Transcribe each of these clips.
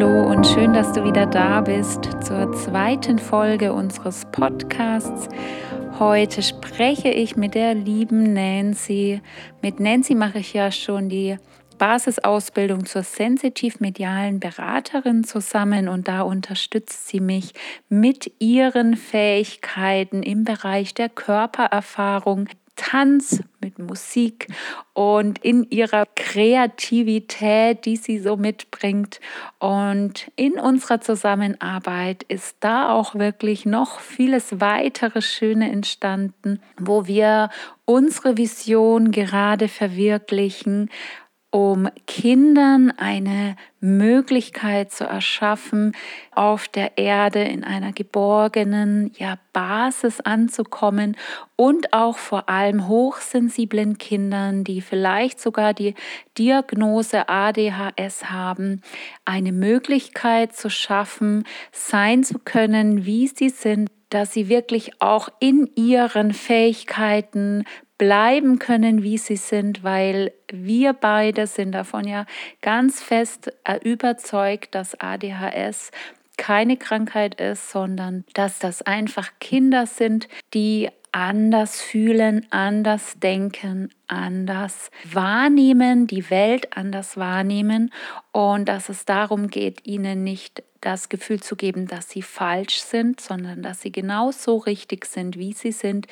Hallo und schön, dass du wieder da bist zur zweiten Folge unseres Podcasts. Heute spreche ich mit der lieben Nancy. Mit Nancy mache ich ja schon die Basisausbildung zur sensitiv-medialen Beraterin zusammen und da unterstützt sie mich mit ihren Fähigkeiten im Bereich der Körpererfahrung, Tanz, mit Musik und in ihrer Kreativität, die sie so mitbringt. Und in unserer Zusammenarbeit ist da auch wirklich noch vieles weitere Schöne entstanden, wo wir unsere Vision gerade verwirklichen, um Kindern eine Möglichkeit zu erschaffen, auf der Erde in einer geborgenen ja, Basis anzukommen und auch vor allem hochsensiblen Kindern, die vielleicht sogar die Diagnose ADHS haben, eine Möglichkeit zu schaffen, sein zu können, wie sie sind, dass sie wirklich auch in ihren Fähigkeiten bleiben können, wie sie sind, weil wir beide sind davon ja ganz fest äh, überzeugt, dass ADHS keine Krankheit ist, sondern dass das einfach Kinder sind, die anders fühlen, anders denken, anders wahrnehmen, die Welt anders wahrnehmen und dass es darum geht, ihnen nicht das Gefühl zu geben, dass sie falsch sind, sondern dass sie genauso richtig sind, wie sie sind,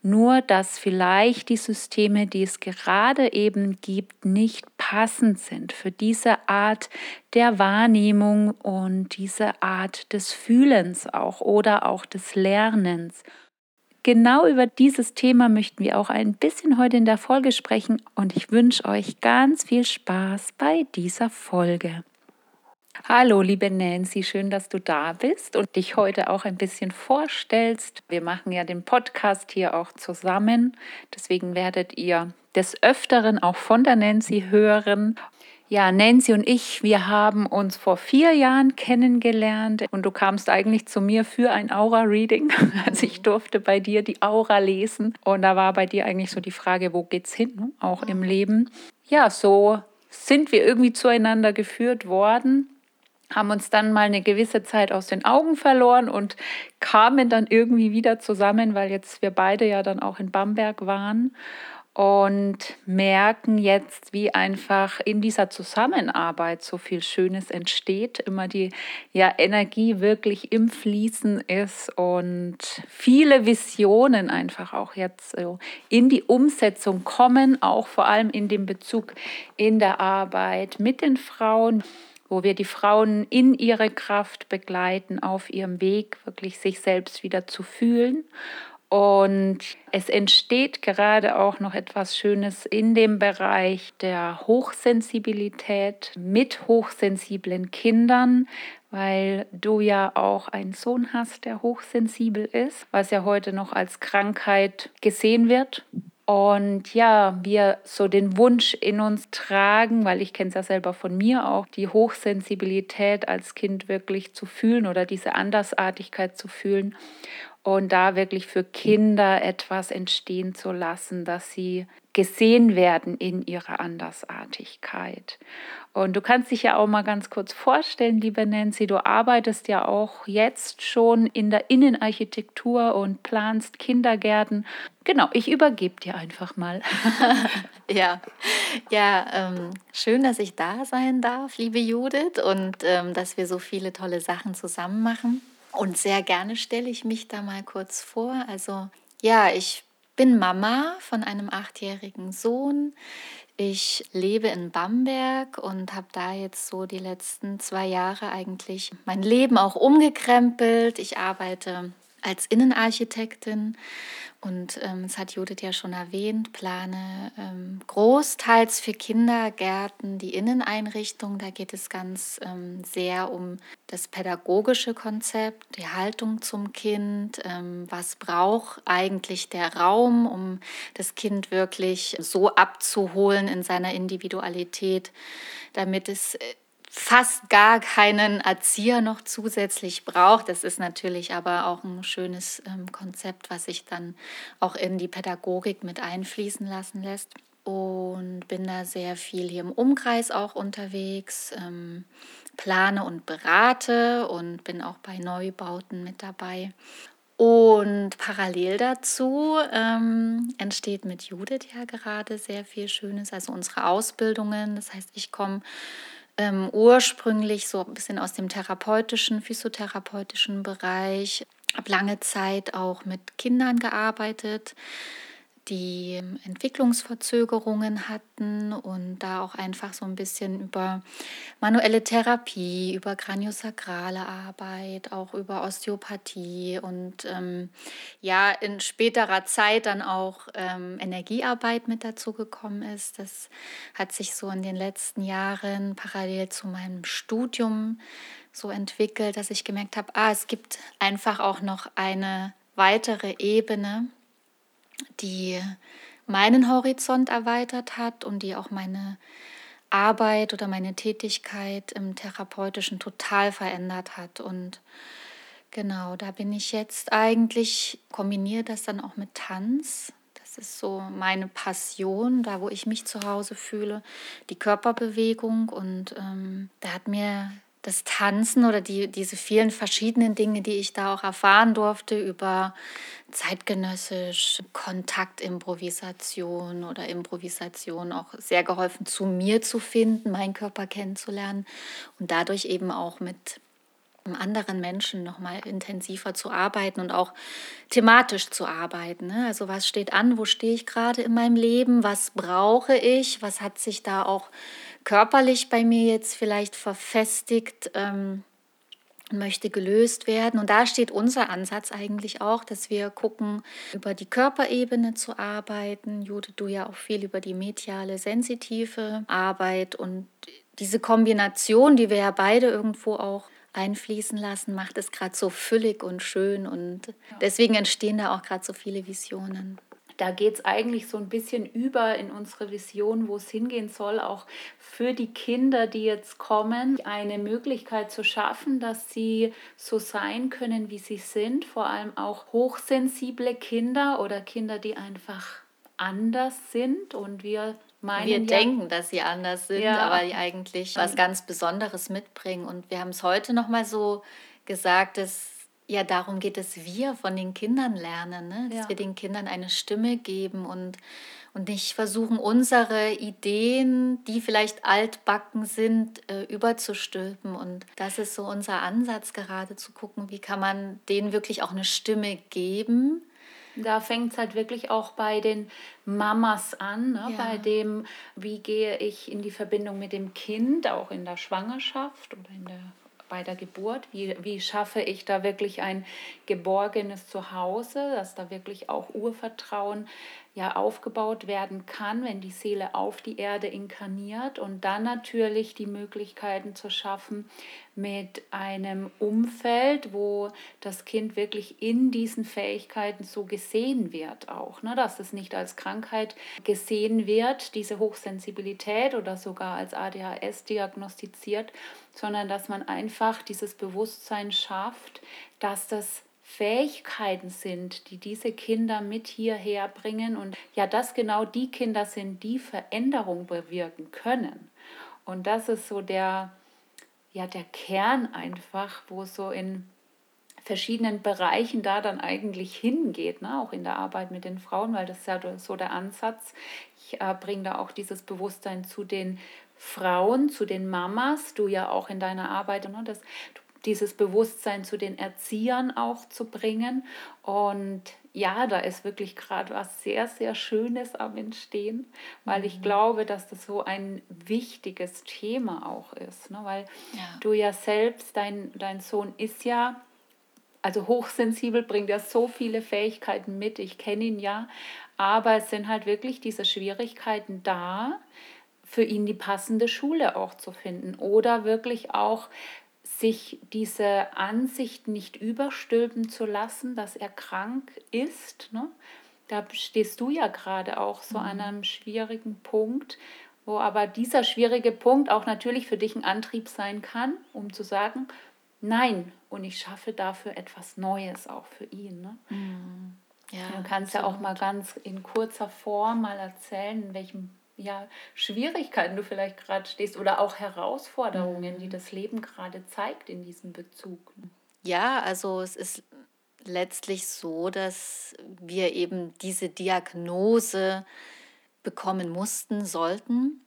nur dass vielleicht die Systeme, die es gerade eben gibt, nicht passend sind für diese Art der Wahrnehmung und diese Art des Fühlens auch oder auch des Lernens. Genau über dieses Thema möchten wir auch ein bisschen heute in der Folge sprechen und ich wünsche euch ganz viel Spaß bei dieser Folge. Hallo, liebe Nancy, schön, dass du da bist und dich heute auch ein bisschen vorstellst. Wir machen ja den Podcast hier auch zusammen, deswegen werdet ihr des Öfteren auch von der Nancy hören. Ja, Nancy und ich, wir haben uns vor vier Jahren kennengelernt und du kamst eigentlich zu mir für ein Aura-Reading. Also ich durfte bei dir die Aura lesen und da war bei dir eigentlich so die Frage, wo geht's hin, ne? auch im Leben. Ja, so sind wir irgendwie zueinander geführt worden haben uns dann mal eine gewisse Zeit aus den Augen verloren und kamen dann irgendwie wieder zusammen, weil jetzt wir beide ja dann auch in Bamberg waren und merken jetzt, wie einfach in dieser Zusammenarbeit so viel Schönes entsteht, immer die ja, Energie wirklich im Fließen ist und viele Visionen einfach auch jetzt so in die Umsetzung kommen, auch vor allem in dem Bezug in der Arbeit mit den Frauen wo wir die Frauen in ihre Kraft begleiten, auf ihrem Weg wirklich sich selbst wieder zu fühlen und es entsteht gerade auch noch etwas Schönes in dem Bereich der Hochsensibilität mit hochsensiblen Kindern, weil du ja auch einen Sohn hast, der hochsensibel ist, was ja heute noch als Krankheit gesehen wird. Und ja, wir so den Wunsch in uns tragen, weil ich kenne es ja selber von mir auch, die Hochsensibilität als Kind wirklich zu fühlen oder diese Andersartigkeit zu fühlen und da wirklich für Kinder etwas entstehen zu lassen, dass sie gesehen werden in ihrer Andersartigkeit. Und du kannst dich ja auch mal ganz kurz vorstellen, liebe Nancy, du arbeitest ja auch jetzt schon in der Innenarchitektur und planst Kindergärten. Genau, ich übergebe dir einfach mal. ja, ja ähm, schön, dass ich da sein darf, liebe Judith, und ähm, dass wir so viele tolle Sachen zusammen machen. Und sehr gerne stelle ich mich da mal kurz vor. Also ja, ich bin Mama von einem achtjährigen Sohn. Ich lebe in Bamberg und habe da jetzt so die letzten zwei Jahre eigentlich mein Leben auch umgekrempelt. Ich arbeite als Innenarchitektin und ähm, das hat Judith ja schon erwähnt, plane ähm, großteils für Kindergärten die Inneneinrichtung. Da geht es ganz ähm, sehr um das pädagogische Konzept, die Haltung zum Kind, ähm, was braucht eigentlich der Raum, um das Kind wirklich so abzuholen in seiner Individualität, damit es äh, fast gar keinen Erzieher noch zusätzlich braucht. Das ist natürlich aber auch ein schönes ähm, Konzept, was sich dann auch in die Pädagogik mit einfließen lassen lässt. und bin da sehr viel hier im Umkreis auch unterwegs, ähm, plane und berate und bin auch bei Neubauten mit dabei. Und parallel dazu ähm, entsteht mit Judith ja gerade sehr viel Schönes, also unsere Ausbildungen. Das heißt, ich komme ähm, ursprünglich so ein bisschen aus dem therapeutischen, physiotherapeutischen Bereich, habe lange Zeit auch mit Kindern gearbeitet die Entwicklungsverzögerungen hatten und da auch einfach so ein bisschen über manuelle Therapie, über kraniosakrale Arbeit, auch über Osteopathie und ähm, ja, in späterer Zeit dann auch ähm, Energiearbeit mit dazu gekommen ist. Das hat sich so in den letzten Jahren parallel zu meinem Studium so entwickelt, dass ich gemerkt habe, ah, es gibt einfach auch noch eine weitere Ebene die meinen Horizont erweitert hat und die auch meine Arbeit oder meine Tätigkeit im Therapeutischen total verändert hat. Und genau, da bin ich jetzt eigentlich, kombiniere das dann auch mit Tanz. Das ist so meine Passion, da wo ich mich zu Hause fühle, die Körperbewegung. Und ähm, da hat mir das Tanzen oder die, diese vielen verschiedenen Dinge, die ich da auch erfahren durfte über zeitgenössisch Kontaktimprovisation oder Improvisation auch sehr geholfen, zu mir zu finden, meinen Körper kennenzulernen und dadurch eben auch mit anderen Menschen noch mal intensiver zu arbeiten und auch thematisch zu arbeiten. Ne? Also was steht an, wo stehe ich gerade in meinem Leben, was brauche ich, was hat sich da auch körperlich bei mir jetzt vielleicht verfestigt, ähm, möchte gelöst werden. Und da steht unser Ansatz eigentlich auch, dass wir gucken, über die Körperebene zu arbeiten. Jude, du ja auch viel über die mediale, sensitive Arbeit und diese Kombination, die wir ja beide irgendwo auch einfließen lassen, macht es gerade so füllig und schön und deswegen entstehen da auch gerade so viele Visionen da geht es eigentlich so ein bisschen über in unsere Vision, wo es hingehen soll, auch für die Kinder, die jetzt kommen, eine Möglichkeit zu schaffen, dass sie so sein können, wie sie sind, vor allem auch hochsensible Kinder oder Kinder, die einfach anders sind. Und wir meinen wir ja, denken, dass sie anders sind, ja. aber die eigentlich was ganz Besonderes mitbringen. Und wir haben es heute noch mal so gesagt, dass ja, darum geht es, wir von den Kindern lernen, ne? dass ja. wir den Kindern eine Stimme geben und, und nicht versuchen, unsere Ideen, die vielleicht altbacken sind, äh, überzustülpen. Und das ist so unser Ansatz, gerade zu gucken, wie kann man denen wirklich auch eine Stimme geben. Da fängt es halt wirklich auch bei den Mamas an, ne? ja. bei dem, wie gehe ich in die Verbindung mit dem Kind, auch in der Schwangerschaft oder in der bei der Geburt? Wie, wie schaffe ich da wirklich ein geborgenes Zuhause, dass da wirklich auch Urvertrauen ja aufgebaut werden kann, wenn die Seele auf die Erde inkarniert und dann natürlich die Möglichkeiten zu schaffen mit einem Umfeld, wo das Kind wirklich in diesen Fähigkeiten so gesehen wird auch, ne? dass es nicht als Krankheit gesehen wird, diese Hochsensibilität oder sogar als ADHS diagnostiziert, sondern dass man einfach dieses Bewusstsein schafft, dass das Fähigkeiten sind, die diese Kinder mit hierher bringen und ja, das genau die Kinder sind, die Veränderung bewirken können. Und das ist so der, ja, der Kern einfach, wo so in verschiedenen Bereichen da dann eigentlich hingeht, ne? auch in der Arbeit mit den Frauen, weil das ist ja so der Ansatz. Ich äh, bringe da auch dieses Bewusstsein zu den Frauen, zu den Mamas, du ja auch in deiner Arbeit, ne? das, du dieses Bewusstsein zu den Erziehern auch zu bringen. Und ja, da ist wirklich gerade was sehr, sehr Schönes am Entstehen, weil ich mhm. glaube, dass das so ein wichtiges Thema auch ist. Ne? Weil ja. du ja selbst, dein, dein Sohn ist ja, also hochsensibel, bringt ja so viele Fähigkeiten mit. Ich kenne ihn ja, aber es sind halt wirklich diese Schwierigkeiten da, für ihn die passende Schule auch zu finden oder wirklich auch sich diese Ansicht nicht überstülpen zu lassen, dass er krank ist. Ne? Da stehst du ja gerade auch so mhm. an einem schwierigen Punkt, wo aber dieser schwierige Punkt auch natürlich für dich ein Antrieb sein kann, um zu sagen, nein, und ich schaffe dafür etwas Neues auch für ihn. Ne? Mhm. Ja, du kannst absolut. ja auch mal ganz in kurzer Form mal erzählen, in welchen ja, Schwierigkeiten du vielleicht gerade stehst oder auch Herausforderungen, mhm. die das Leben gerade zeigt in diesem Bezug. Ja, also es ist letztlich so, dass wir eben diese Diagnose bekommen mussten, sollten.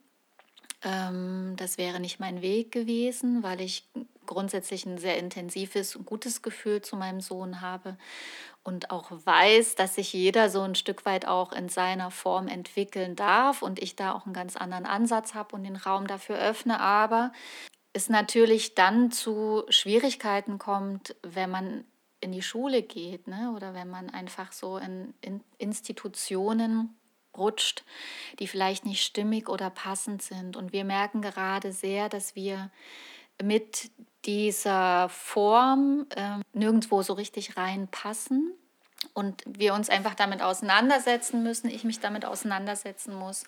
Ähm, das wäre nicht mein Weg gewesen, weil ich grundsätzlich ein sehr intensives und gutes Gefühl zu meinem Sohn habe und auch weiß, dass sich jeder so ein Stück weit auch in seiner Form entwickeln darf und ich da auch einen ganz anderen Ansatz habe und den Raum dafür öffne. Aber es natürlich dann zu Schwierigkeiten kommt, wenn man in die Schule geht ne? oder wenn man einfach so in, in Institutionen rutscht, die vielleicht nicht stimmig oder passend sind. Und wir merken gerade sehr, dass wir mit dieser Form äh, nirgendwo so richtig reinpassen und wir uns einfach damit auseinandersetzen müssen, ich mich damit auseinandersetzen muss,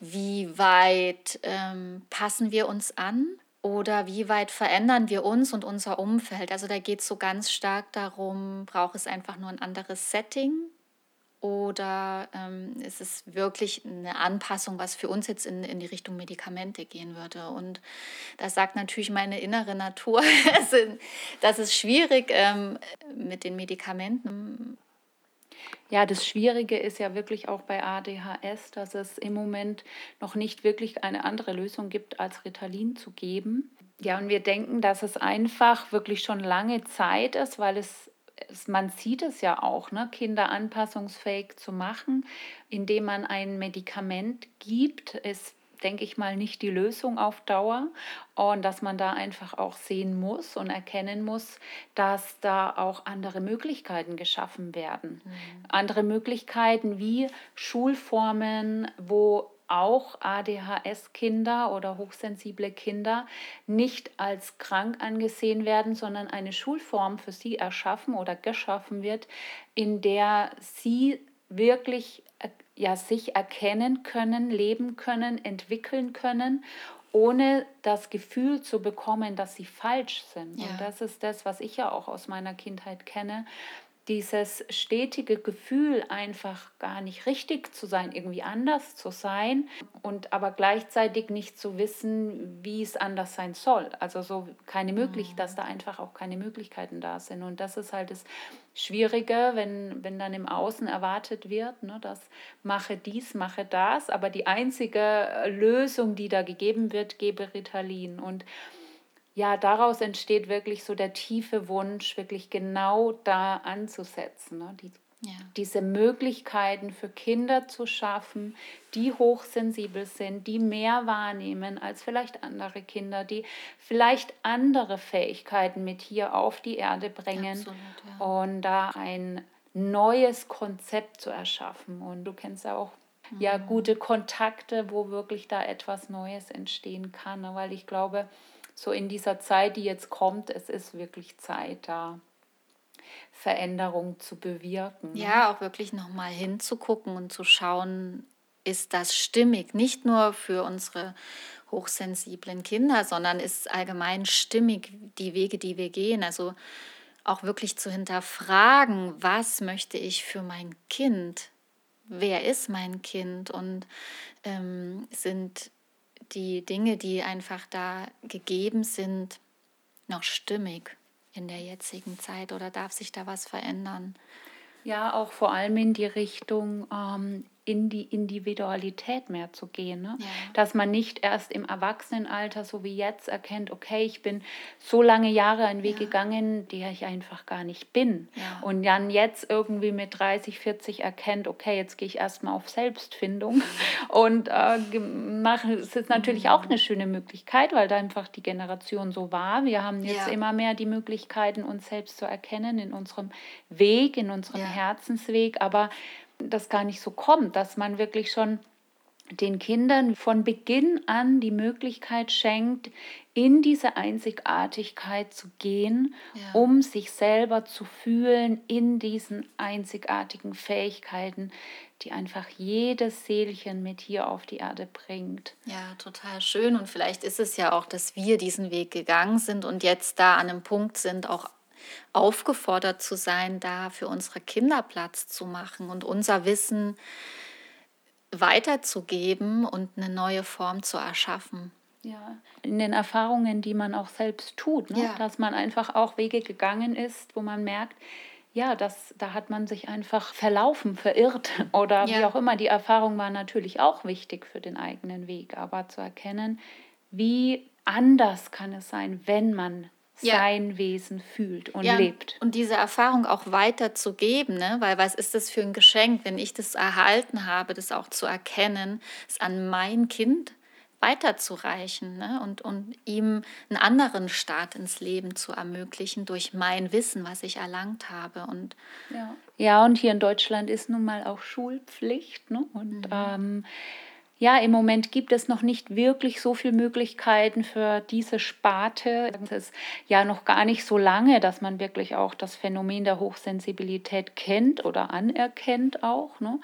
wie weit ähm, passen wir uns an oder wie weit verändern wir uns und unser Umfeld. Also da geht es so ganz stark darum, braucht es einfach nur ein anderes Setting oder ähm, ist es wirklich eine Anpassung, was für uns jetzt in, in die Richtung Medikamente gehen würde? Und das sagt natürlich meine innere Natur. das ist schwierig ähm, mit den Medikamenten. Ja, das Schwierige ist ja wirklich auch bei ADHS, dass es im Moment noch nicht wirklich eine andere Lösung gibt, als Ritalin zu geben. Ja, und wir denken, dass es einfach wirklich schon lange Zeit ist, weil es man sieht es ja auch, ne, Kinder anpassungsfähig zu machen, indem man ein Medikament gibt, ist, denke ich mal, nicht die Lösung auf Dauer. Und dass man da einfach auch sehen muss und erkennen muss, dass da auch andere Möglichkeiten geschaffen werden. Mhm. Andere Möglichkeiten wie Schulformen, wo auch ADHS-Kinder oder hochsensible Kinder nicht als krank angesehen werden, sondern eine Schulform für sie erschaffen oder geschaffen wird, in der sie wirklich ja, sich erkennen können, leben können, entwickeln können ohne das Gefühl zu bekommen, dass sie falsch sind. Ja. Und das ist das, was ich ja auch aus meiner Kindheit kenne, dieses stetige Gefühl, einfach gar nicht richtig zu sein, irgendwie anders zu sein und aber gleichzeitig nicht zu wissen, wie es anders sein soll. Also so keine Möglichkeit, mhm. dass da einfach auch keine Möglichkeiten da sind. Und das ist halt das Schwierige, wenn, wenn dann im Außen erwartet wird, ne, dass mache dies, mache das, aber die einzige Lösung, die da gegeben wird, gebe Ritalin. Und ja, daraus entsteht wirklich so der tiefe Wunsch, wirklich genau da anzusetzen. Ne? Die, ja. Diese Möglichkeiten für Kinder zu schaffen, die hochsensibel sind, die mehr wahrnehmen als vielleicht andere Kinder, die vielleicht andere Fähigkeiten mit hier auf die Erde bringen Absolut, ja. und da ein neues Konzept zu erschaffen. Und du kennst ja auch mhm. ja gute Kontakte, wo wirklich da etwas Neues entstehen kann, ne? weil ich glaube, so in dieser Zeit, die jetzt kommt, es ist wirklich Zeit da. Veränderung zu bewirken. Ja, auch wirklich nochmal hinzugucken und zu schauen, ist das stimmig, nicht nur für unsere hochsensiblen Kinder, sondern ist allgemein stimmig die Wege, die wir gehen. Also auch wirklich zu hinterfragen, was möchte ich für mein Kind? Wer ist mein Kind? Und ähm, sind die Dinge, die einfach da gegeben sind, noch stimmig in der jetzigen Zeit oder darf sich da was verändern? Ja, auch vor allem in die Richtung, ähm, in die Individualität mehr zu gehen. Ne? Ja. Dass man nicht erst im Erwachsenenalter, so wie jetzt, erkennt, okay, ich bin so lange Jahre einen Weg ja. gegangen, der ich einfach gar nicht bin. Ja. Und dann jetzt irgendwie mit 30, 40 erkennt, okay, jetzt gehe ich erstmal auf Selbstfindung. Und äh, machen, es ist natürlich mhm. auch eine schöne Möglichkeit, weil da einfach die Generation so war. Wir haben jetzt immer mehr die Möglichkeiten, uns selbst zu erkennen in unserem Weg, in unserem Herzensweg. Aber das gar nicht so kommt, dass man wirklich schon den Kindern von Beginn an die Möglichkeit schenkt, in diese Einzigartigkeit zu gehen, ja. um sich selber zu fühlen in diesen einzigartigen Fähigkeiten, die einfach jedes Seelchen mit hier auf die Erde bringt. Ja, total schön. Und vielleicht ist es ja auch, dass wir diesen Weg gegangen sind und jetzt da an einem Punkt sind, auch aufgefordert zu sein, da für unsere Kinder Platz zu machen und unser Wissen weiterzugeben und eine neue Form zu erschaffen. Ja, in den Erfahrungen, die man auch selbst tut, ne? Ja. dass man einfach auch Wege gegangen ist, wo man merkt, ja, das, da hat man sich einfach verlaufen, verirrt oder ja. wie auch immer. Die Erfahrung war natürlich auch wichtig für den eigenen Weg, aber zu erkennen, wie anders kann es sein, wenn man ja. sein Wesen fühlt und ja, lebt. Und diese Erfahrung auch weiterzugeben, ne? weil was ist das für ein Geschenk, wenn ich das erhalten habe, das auch zu erkennen, es an mein Kind weiterzureichen ne? und, und ihm einen anderen Start ins Leben zu ermöglichen durch mein Wissen, was ich erlangt habe. Und ja. ja, und hier in Deutschland ist nun mal auch Schulpflicht. Ne? Und mhm. ähm, ja, im Moment gibt es noch nicht wirklich so viele Möglichkeiten für diese Sparte. Es ist ja noch gar nicht so lange, dass man wirklich auch das Phänomen der Hochsensibilität kennt oder anerkennt auch. Ne?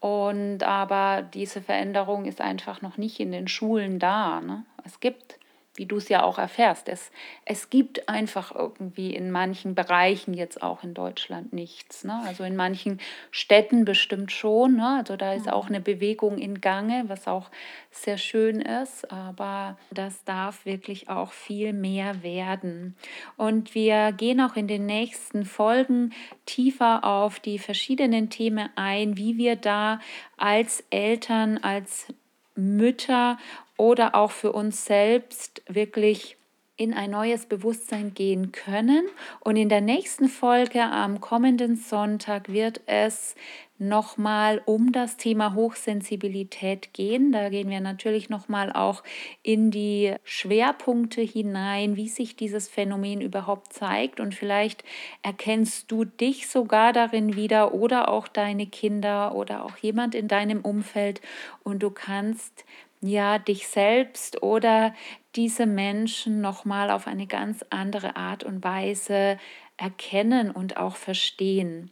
Und aber diese Veränderung ist einfach noch nicht in den Schulen da. Ne? Es gibt wie du es ja auch erfährst. Es, es gibt einfach irgendwie in manchen Bereichen jetzt auch in Deutschland nichts. Ne? Also in manchen Städten bestimmt schon. Ne? Also da ist auch mhm. eine Bewegung in Gange, was auch sehr schön ist. Aber das darf wirklich auch viel mehr werden. Und wir gehen auch in den nächsten Folgen tiefer auf die verschiedenen Themen ein, wie wir da als Eltern, als Mütter oder auch für uns selbst wirklich in ein neues Bewusstsein gehen können. Und in der nächsten Folge am kommenden Sonntag wird es nochmal um das Thema Hochsensibilität gehen. Da gehen wir natürlich nochmal auch in die Schwerpunkte hinein, wie sich dieses Phänomen überhaupt zeigt. Und vielleicht erkennst du dich sogar darin wieder oder auch deine Kinder oder auch jemand in deinem Umfeld und du kannst ja dich selbst oder diese Menschen noch mal auf eine ganz andere Art und Weise erkennen und auch verstehen.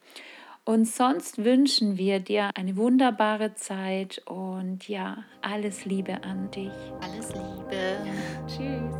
Und sonst wünschen wir dir eine wunderbare Zeit und ja, alles Liebe an dich. Alles Liebe. Tschüss.